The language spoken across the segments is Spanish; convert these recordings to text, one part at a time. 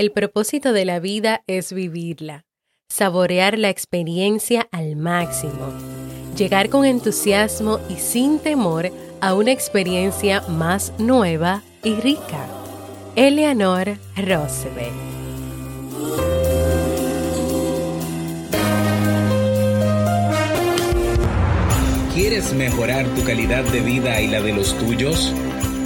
El propósito de la vida es vivirla, saborear la experiencia al máximo, llegar con entusiasmo y sin temor a una experiencia más nueva y rica. Eleanor Roosevelt ¿Quieres mejorar tu calidad de vida y la de los tuyos?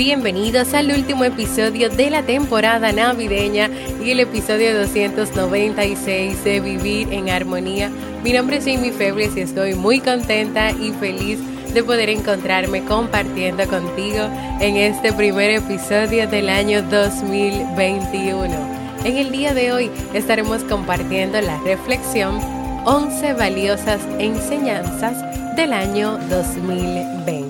Bienvenidos al último episodio de la temporada navideña y el episodio 296 de Vivir en Armonía. Mi nombre es Jamie Febles y estoy muy contenta y feliz de poder encontrarme compartiendo contigo en este primer episodio del año 2021. En el día de hoy estaremos compartiendo la reflexión 11 valiosas enseñanzas del año 2020.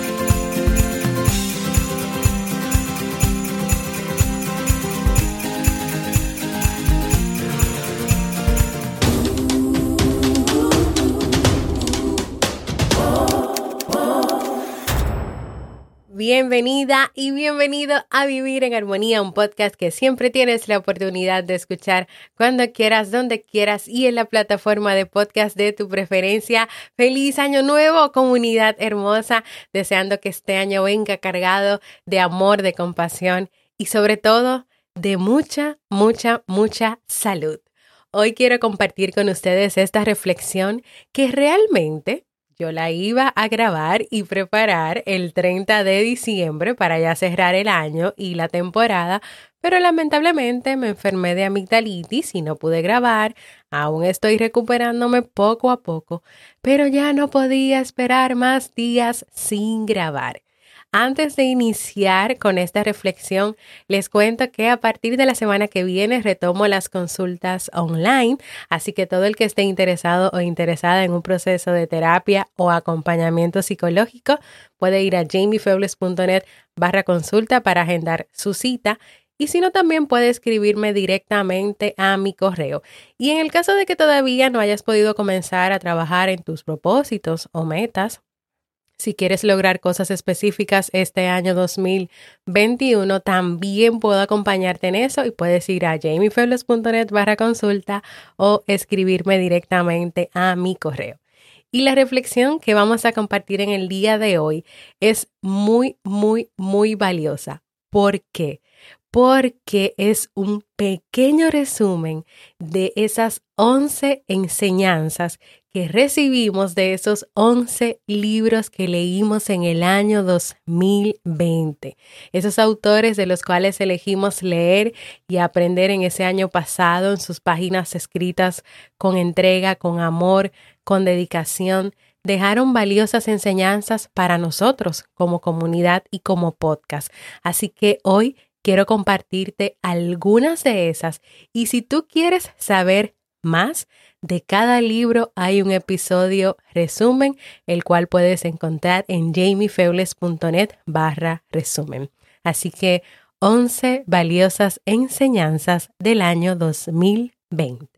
Bienvenida y bienvenido a Vivir en Armonía, un podcast que siempre tienes la oportunidad de escuchar cuando quieras, donde quieras y en la plataforma de podcast de tu preferencia. Feliz año nuevo, comunidad hermosa, deseando que este año venga cargado de amor, de compasión y sobre todo de mucha, mucha, mucha salud. Hoy quiero compartir con ustedes esta reflexión que realmente yo la iba a grabar y preparar el 30 de diciembre para ya cerrar el año y la temporada, pero lamentablemente me enfermé de amigdalitis y no pude grabar. Aún estoy recuperándome poco a poco, pero ya no podía esperar más días sin grabar. Antes de iniciar con esta reflexión, les cuento que a partir de la semana que viene retomo las consultas online, así que todo el que esté interesado o interesada en un proceso de terapia o acompañamiento psicológico puede ir a jamiefebles.net barra consulta para agendar su cita y si no, también puede escribirme directamente a mi correo. Y en el caso de que todavía no hayas podido comenzar a trabajar en tus propósitos o metas, si quieres lograr cosas específicas este año 2021, también puedo acompañarte en eso y puedes ir a jamiefebles.net barra consulta o escribirme directamente a mi correo. Y la reflexión que vamos a compartir en el día de hoy es muy, muy, muy valiosa. ¿Por qué? Porque es un pequeño resumen de esas 11 enseñanzas que recibimos de esos 11 libros que leímos en el año 2020. Esos autores de los cuales elegimos leer y aprender en ese año pasado en sus páginas escritas con entrega, con amor, con dedicación, dejaron valiosas enseñanzas para nosotros como comunidad y como podcast. Así que hoy quiero compartirte algunas de esas y si tú quieres saber más, de cada libro hay un episodio resumen, el cual puedes encontrar en jamiefebles.net barra resumen. Así que 11 valiosas enseñanzas del año 2020.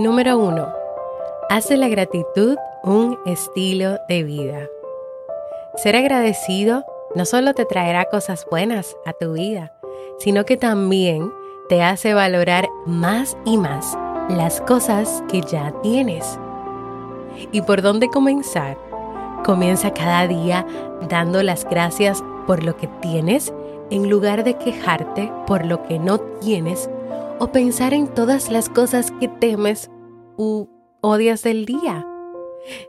Número 1. Haz de la gratitud un estilo de vida. Ser agradecido no solo te traerá cosas buenas a tu vida, sino que también te hace valorar más y más las cosas que ya tienes. ¿Y por dónde comenzar? Comienza cada día dando las gracias por lo que tienes en lugar de quejarte por lo que no tienes o pensar en todas las cosas que temes u odias del día.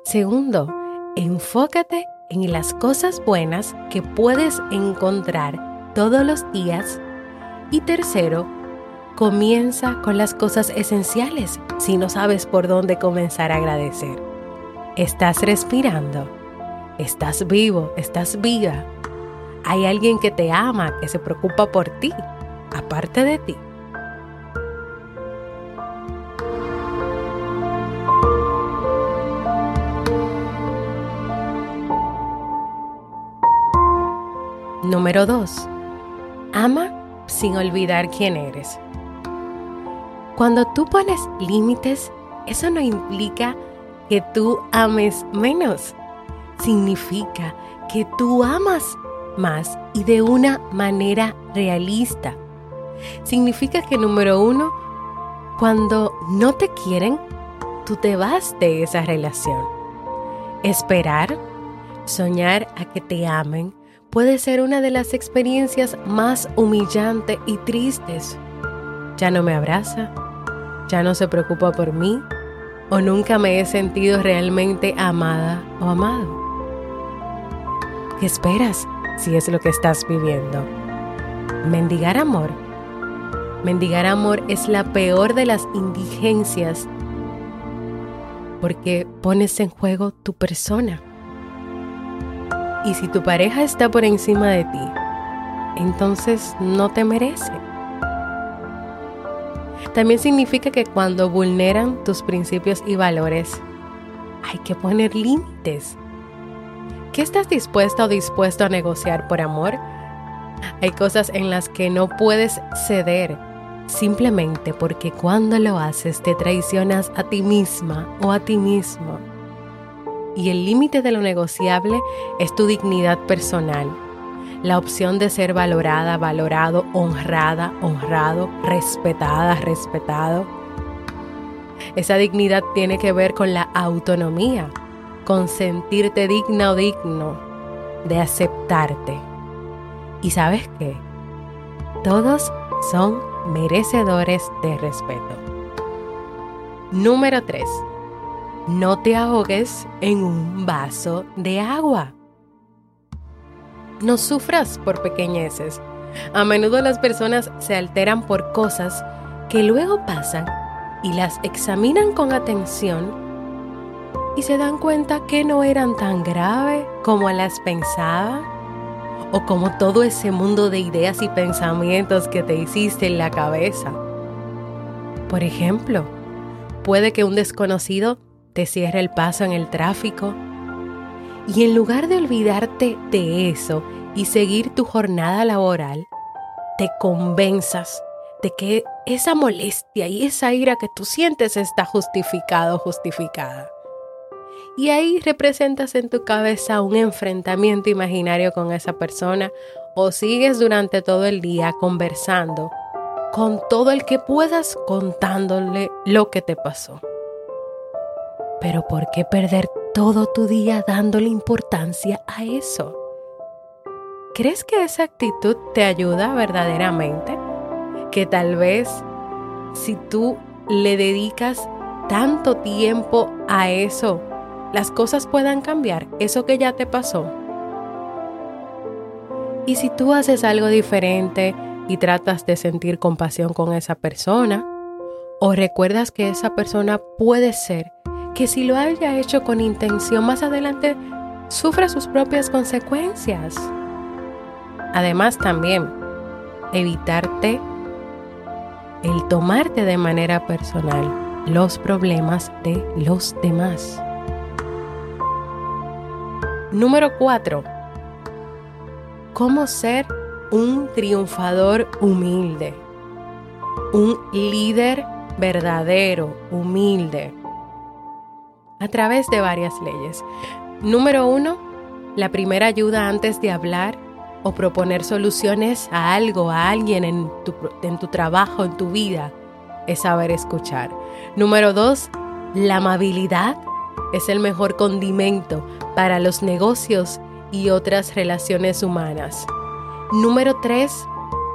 Segundo, enfócate en las cosas buenas que puedes encontrar todos los días. Y tercero, comienza con las cosas esenciales si no sabes por dónde comenzar a agradecer. Estás respirando, estás vivo, estás viva. Hay alguien que te ama, que se preocupa por ti, aparte de ti. Número 2. Ama sin olvidar quién eres. Cuando tú pones límites, eso no implica que tú ames menos. Significa que tú amas más y de una manera realista. Significa que número uno, cuando no te quieren, tú te vas de esa relación. Esperar, soñar a que te amen, puede ser una de las experiencias más humillantes y tristes. Ya no me abraza, ya no se preocupa por mí o nunca me he sentido realmente amada o amado. ¿Qué esperas si es lo que estás viviendo? Mendigar amor. Mendigar amor es la peor de las indigencias porque pones en juego tu persona y si tu pareja está por encima de ti, entonces no te merece. También significa que cuando vulneran tus principios y valores, hay que poner límites. ¿Qué estás dispuesto o dispuesto a negociar por amor? Hay cosas en las que no puedes ceder simplemente porque cuando lo haces te traicionas a ti misma o a ti mismo y el límite de lo negociable es tu dignidad personal. La opción de ser valorada, valorado, honrada, honrado, respetada, respetado. Esa dignidad tiene que ver con la autonomía, con sentirte digna o digno, de aceptarte. ¿Y sabes qué? Todos son merecedores de respeto. Número 3 no te ahogues en un vaso de agua. No sufras por pequeñeces. A menudo las personas se alteran por cosas que luego pasan y las examinan con atención y se dan cuenta que no eran tan graves como las pensaban o como todo ese mundo de ideas y pensamientos que te hiciste en la cabeza. Por ejemplo, puede que un desconocido te cierra el paso en el tráfico. Y en lugar de olvidarte de eso y seguir tu jornada laboral, te convenzas de que esa molestia y esa ira que tú sientes está justificada o justificada. Y ahí representas en tu cabeza un enfrentamiento imaginario con esa persona o sigues durante todo el día conversando con todo el que puedas contándole lo que te pasó. Pero ¿por qué perder todo tu día dándole importancia a eso? ¿Crees que esa actitud te ayuda verdaderamente? Que tal vez si tú le dedicas tanto tiempo a eso, las cosas puedan cambiar, eso que ya te pasó. Y si tú haces algo diferente y tratas de sentir compasión con esa persona, o recuerdas que esa persona puede ser que si lo haya hecho con intención más adelante sufra sus propias consecuencias. Además también evitarte el tomarte de manera personal los problemas de los demás. Número 4. ¿Cómo ser un triunfador humilde? Un líder verdadero, humilde, a través de varias leyes. Número uno, la primera ayuda antes de hablar o proponer soluciones a algo, a alguien en tu, en tu trabajo, en tu vida, es saber escuchar. Número dos, la amabilidad es el mejor condimento para los negocios y otras relaciones humanas. Número 3.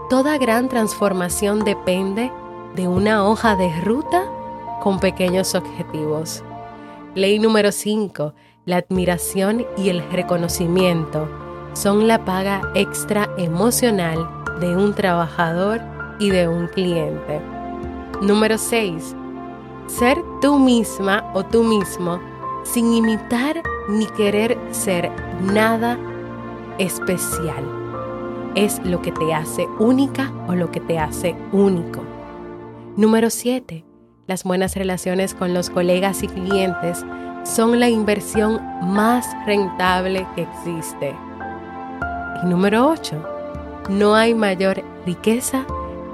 Toda gran transformación depende de una hoja de ruta con pequeños objetivos. Ley número 5. La admiración y el reconocimiento son la paga extra emocional de un trabajador y de un cliente. Número 6. Ser tú misma o tú mismo sin imitar ni querer ser nada especial. Es lo que te hace única o lo que te hace único. Número 7. Las buenas relaciones con los colegas y clientes son la inversión más rentable que existe. Y número 8. No hay mayor riqueza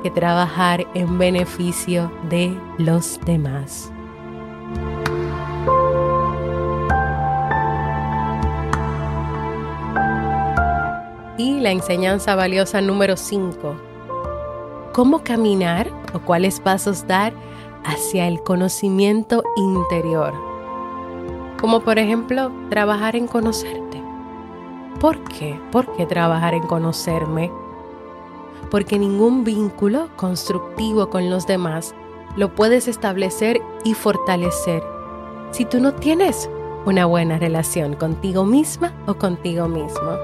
que trabajar en beneficio de los demás. Y la enseñanza valiosa número 5. ¿Cómo caminar o cuáles pasos dar hacia el conocimiento interior? Como por ejemplo, trabajar en conocerte. ¿Por qué? ¿Por qué trabajar en conocerme? Porque ningún vínculo constructivo con los demás lo puedes establecer y fortalecer si tú no tienes una buena relación contigo misma o contigo mismo.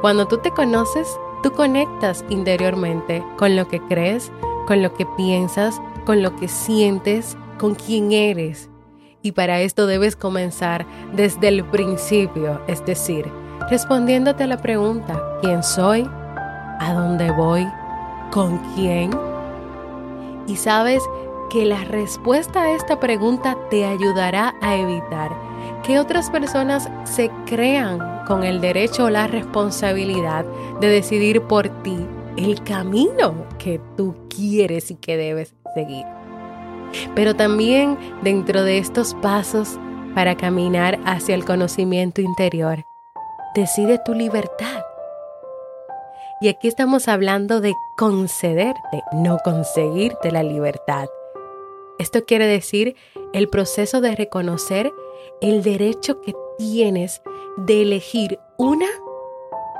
Cuando tú te conoces, tú conectas interiormente con lo que crees, con lo que piensas, con lo que sientes, con quién eres. Y para esto debes comenzar desde el principio, es decir, respondiéndote a la pregunta, ¿quién soy? ¿A dónde voy? ¿Con quién? Y sabes que la respuesta a esta pregunta te ayudará a evitar que otras personas se crean con el derecho o la responsabilidad de decidir por ti el camino que tú quieres y que debes seguir. Pero también dentro de estos pasos para caminar hacia el conocimiento interior, decide tu libertad. Y aquí estamos hablando de concederte, no conseguirte la libertad. Esto quiere decir el proceso de reconocer el derecho que tienes de elegir una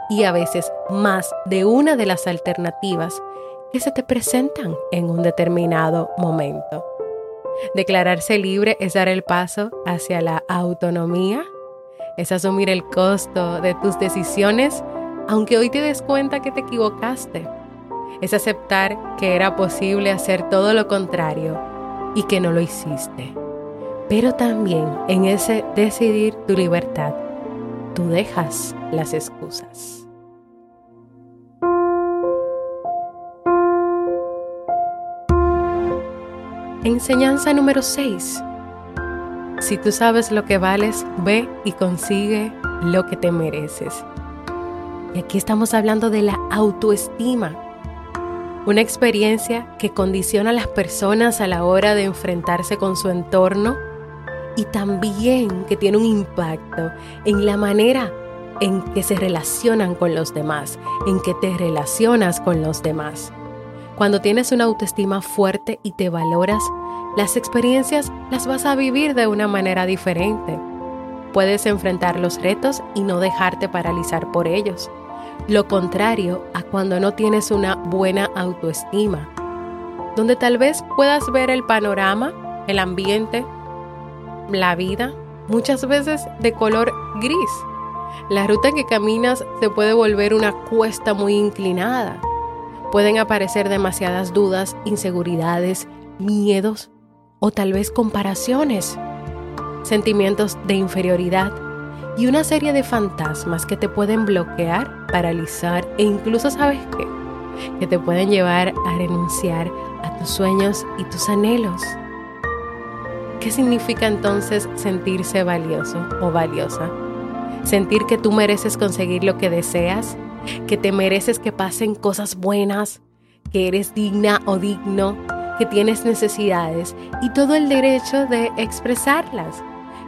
y a veces más de una de las alternativas que se te presentan en un determinado momento. Declararse libre es dar el paso hacia la autonomía, es asumir el costo de tus decisiones, aunque hoy te des cuenta que te equivocaste. Es aceptar que era posible hacer todo lo contrario y que no lo hiciste. Pero también en ese decidir tu libertad, tú dejas las excusas. Enseñanza número 6. Si tú sabes lo que vales, ve y consigue lo que te mereces. Y aquí estamos hablando de la autoestima una experiencia que condiciona a las personas a la hora de enfrentarse con su entorno y también que tiene un impacto en la manera en que se relacionan con los demás, en que te relacionas con los demás. Cuando tienes una autoestima fuerte y te valoras, las experiencias las vas a vivir de una manera diferente. Puedes enfrentar los retos y no dejarte paralizar por ellos. Lo contrario a cuando no tienes una buena autoestima, donde tal vez puedas ver el panorama, el ambiente, la vida, muchas veces de color gris. La ruta que caminas se puede volver una cuesta muy inclinada. Pueden aparecer demasiadas dudas, inseguridades, miedos o tal vez comparaciones, sentimientos de inferioridad y una serie de fantasmas que te pueden bloquear, paralizar e incluso, ¿sabes qué? Que te pueden llevar a renunciar a tus sueños y tus anhelos. ¿Qué significa entonces sentirse valioso o valiosa? Sentir que tú mereces conseguir lo que deseas, que te mereces que pasen cosas buenas, que eres digna o digno, que tienes necesidades y todo el derecho de expresarlas,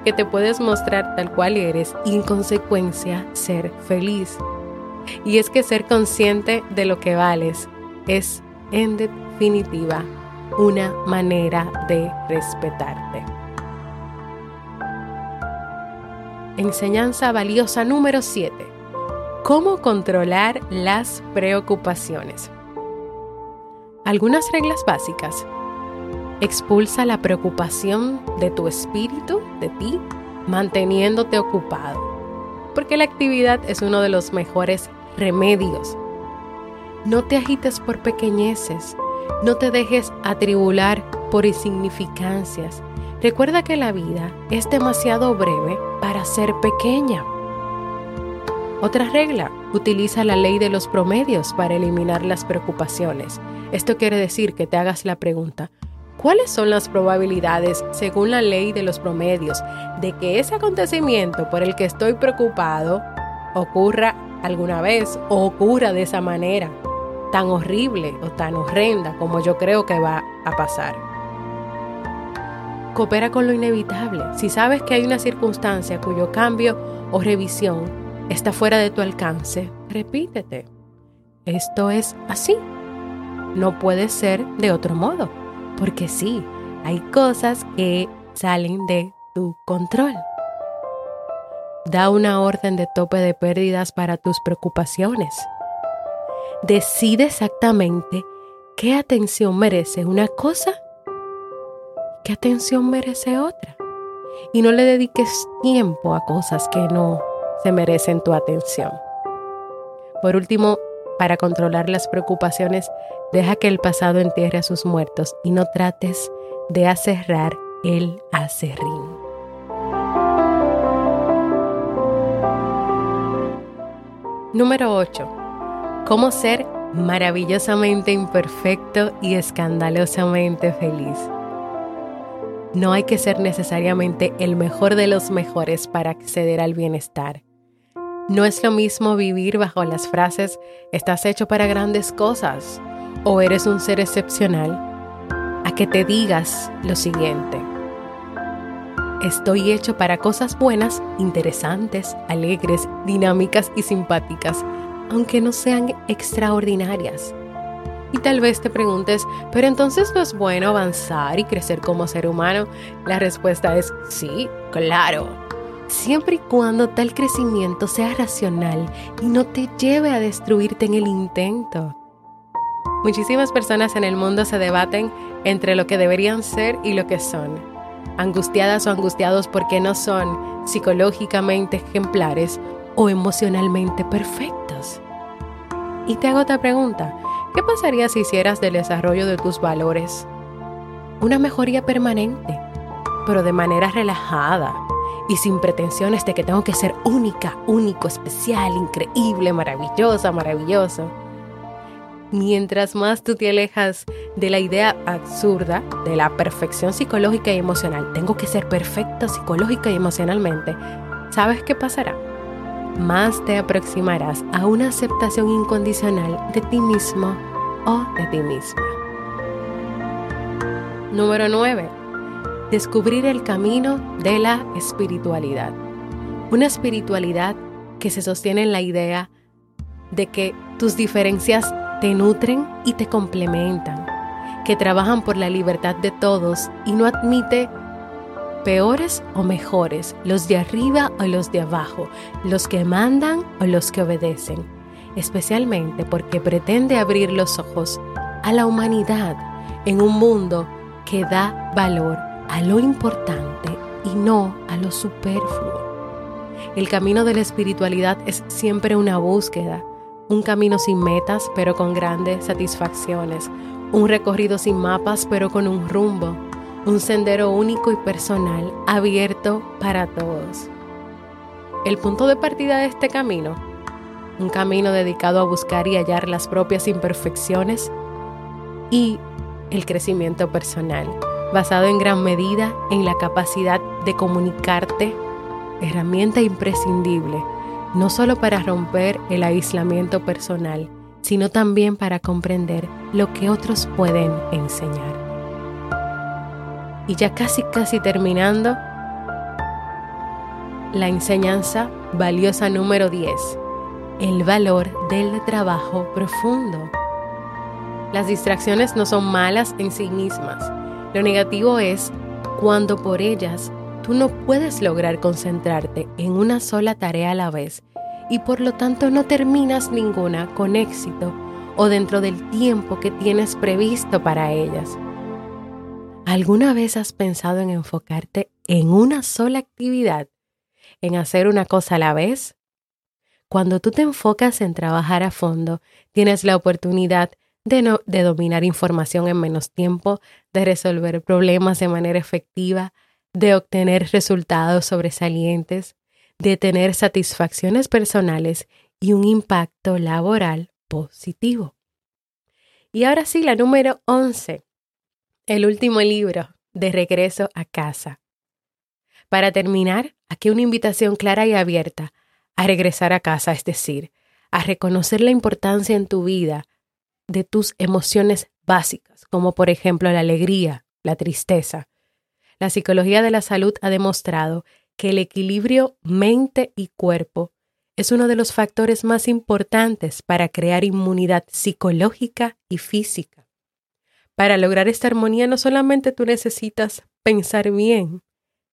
que te puedes mostrar tal cual eres y en consecuencia ser feliz. Y es que ser consciente de lo que vales es en definitiva una manera de respetarte. Enseñanza valiosa número 7. ¿Cómo controlar las preocupaciones? Algunas reglas básicas. Expulsa la preocupación de tu espíritu, de ti, manteniéndote ocupado. Porque la actividad es uno de los mejores remedios. No te agites por pequeñeces, no te dejes atribular por insignificancias. Recuerda que la vida es demasiado breve para ser pequeña. Otra regla, utiliza la ley de los promedios para eliminar las preocupaciones. Esto quiere decir que te hagas la pregunta, ¿cuáles son las probabilidades, según la ley de los promedios, de que ese acontecimiento por el que estoy preocupado ocurra alguna vez o ocurra de esa manera? Tan horrible o tan horrenda como yo creo que va a pasar. Coopera con lo inevitable. Si sabes que hay una circunstancia cuyo cambio o revisión está fuera de tu alcance, repítete. Esto es así. No puede ser de otro modo, porque sí, hay cosas que salen de tu control. Da una orden de tope de pérdidas para tus preocupaciones decide exactamente qué atención merece una cosa, qué atención merece otra. Y no le dediques tiempo a cosas que no se merecen tu atención. Por último, para controlar las preocupaciones, deja que el pasado entierre a sus muertos y no trates de acerrar el acerrín. Número 8 cómo ser maravillosamente imperfecto y escandalosamente feliz. No hay que ser necesariamente el mejor de los mejores para acceder al bienestar. No es lo mismo vivir bajo las frases estás hecho para grandes cosas o eres un ser excepcional a que te digas lo siguiente. Estoy hecho para cosas buenas, interesantes, alegres, dinámicas y simpáticas aunque no sean extraordinarias. Y tal vez te preguntes, pero entonces no es bueno avanzar y crecer como ser humano. La respuesta es sí, claro. Siempre y cuando tal crecimiento sea racional y no te lleve a destruirte en el intento. Muchísimas personas en el mundo se debaten entre lo que deberían ser y lo que son, angustiadas o angustiados porque no son psicológicamente ejemplares o emocionalmente perfectos. Y te hago otra pregunta, ¿qué pasaría si hicieras del desarrollo de tus valores una mejoría permanente, pero de manera relajada y sin pretensiones de que tengo que ser única, único, especial, increíble, maravillosa, maravilloso? Mientras más tú te alejas de la idea absurda de la perfección psicológica y emocional, tengo que ser perfecta psicológica y emocionalmente, ¿sabes qué pasará? Más te aproximarás a una aceptación incondicional de ti mismo o de ti misma. Número 9. Descubrir el camino de la espiritualidad. Una espiritualidad que se sostiene en la idea de que tus diferencias te nutren y te complementan, que trabajan por la libertad de todos y no admite peores o mejores, los de arriba o los de abajo, los que mandan o los que obedecen, especialmente porque pretende abrir los ojos a la humanidad en un mundo que da valor a lo importante y no a lo superfluo. El camino de la espiritualidad es siempre una búsqueda, un camino sin metas pero con grandes satisfacciones, un recorrido sin mapas pero con un rumbo, un sendero único y personal abierto para todos. El punto de partida de este camino, un camino dedicado a buscar y hallar las propias imperfecciones y el crecimiento personal, basado en gran medida en la capacidad de comunicarte, herramienta imprescindible, no solo para romper el aislamiento personal, sino también para comprender lo que otros pueden enseñar. Y ya casi, casi terminando, la enseñanza valiosa número 10, el valor del trabajo profundo. Las distracciones no son malas en sí mismas. Lo negativo es cuando por ellas tú no puedes lograr concentrarte en una sola tarea a la vez y por lo tanto no terminas ninguna con éxito o dentro del tiempo que tienes previsto para ellas. ¿Alguna vez has pensado en enfocarte en una sola actividad, en hacer una cosa a la vez? Cuando tú te enfocas en trabajar a fondo, tienes la oportunidad de, dominar información en menos tiempo, de resolver problemas de manera efectiva, de obtener resultados sobresalientes, de tener satisfacciones personales y un impacto laboral positivo. Y ahora sí, la número 11, el último libro, de regreso a casa. Para terminar, aquí una invitación clara y abierta a regresar a casa, es decir, a reconocer la importancia en tu vida de tus emociones básicas, como por ejemplo la alegría, la tristeza. La psicología de la salud ha demostrado que el equilibrio mente y cuerpo es uno de los factores más importantes para crear inmunidad psicológica y física. Para lograr esta armonía no solamente tú necesitas pensar bien,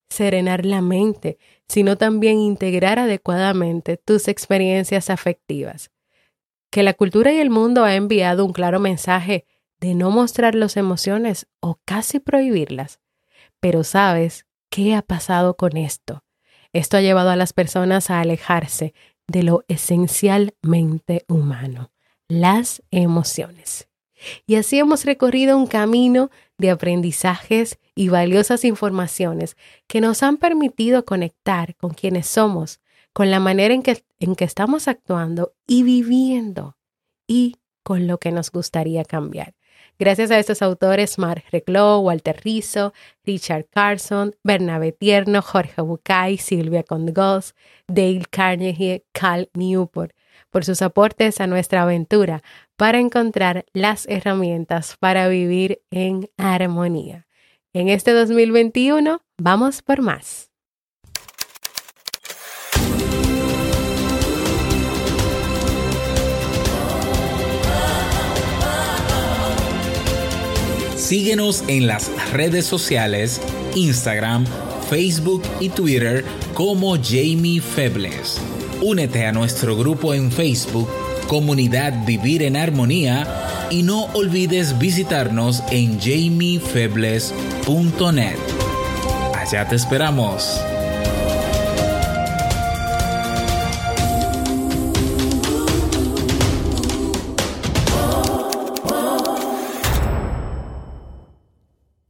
serenar la mente, sino también integrar adecuadamente tus experiencias afectivas. Que la cultura y el mundo ha enviado un claro mensaje de no mostrar las emociones o casi prohibirlas. Pero sabes ¿Qué ha pasado con esto? Esto ha llevado a las personas a alejarse de lo esencialmente humano, las emociones. Y así hemos recorrido un camino de aprendizajes y valiosas informaciones que nos han permitido conectar con quienes somos, con la manera en que, en que estamos actuando y viviendo y con lo que nos gustaría cambiar. Gracias a estos autores, Mark Reclo, Walter Rizzo, Richard Carson, Bernabé Tierno, Jorge Bucay, Silvia Condgos, Dale Carnegie, Cal Newport, por sus aportes a nuestra aventura para encontrar las herramientas para vivir en armonía. En este 2021, vamos por más. Síguenos en las redes sociales, Instagram, Facebook y Twitter como Jamie Febles. Únete a nuestro grupo en Facebook, Comunidad Vivir en Armonía, y no olvides visitarnos en jamiefebles.net. Allá te esperamos.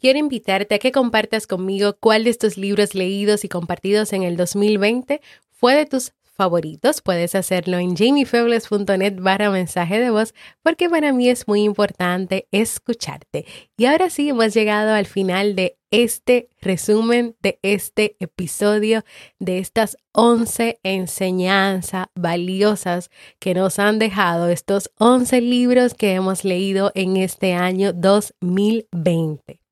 quiero invitarte a que compartas conmigo cuál de estos libros leídos y compartidos en el 2020 fue de tus favoritos. Puedes hacerlo en jamiefebles.net barra mensaje de voz porque para mí es muy importante escucharte. Y ahora sí, hemos llegado al final de este resumen, de este episodio, de estas 11 enseñanzas valiosas que nos han dejado estos 11 libros que hemos leído en este año 2020.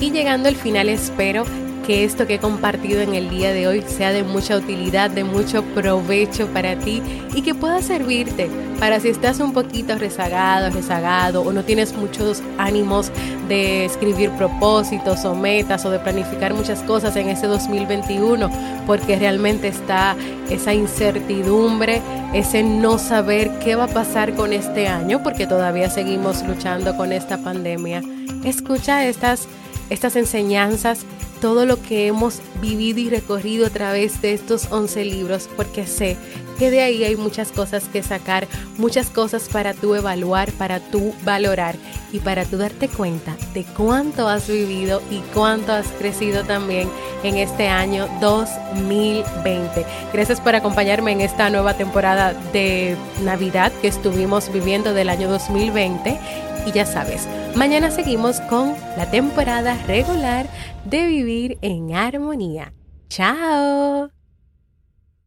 Y llegando al final espero que esto que he compartido en el día de hoy sea de mucha utilidad, de mucho provecho para ti y que pueda servirte para si estás un poquito rezagado, rezagado o no tienes muchos ánimos de escribir propósitos o metas o de planificar muchas cosas en ese 2021 porque realmente está esa incertidumbre, ese no saber qué va a pasar con este año porque todavía seguimos luchando con esta pandemia. Escucha estas estas enseñanzas, todo lo que hemos vivido y recorrido a través de estos 11 libros, porque sé que de ahí hay muchas cosas que sacar, muchas cosas para tú evaluar, para tú valorar y para tú darte cuenta de cuánto has vivido y cuánto has crecido también en este año 2020. Gracias por acompañarme en esta nueva temporada de Navidad que estuvimos viviendo del año 2020 y ya sabes, mañana seguimos con la temporada regular de Vivir en Armonía. ¡Chao!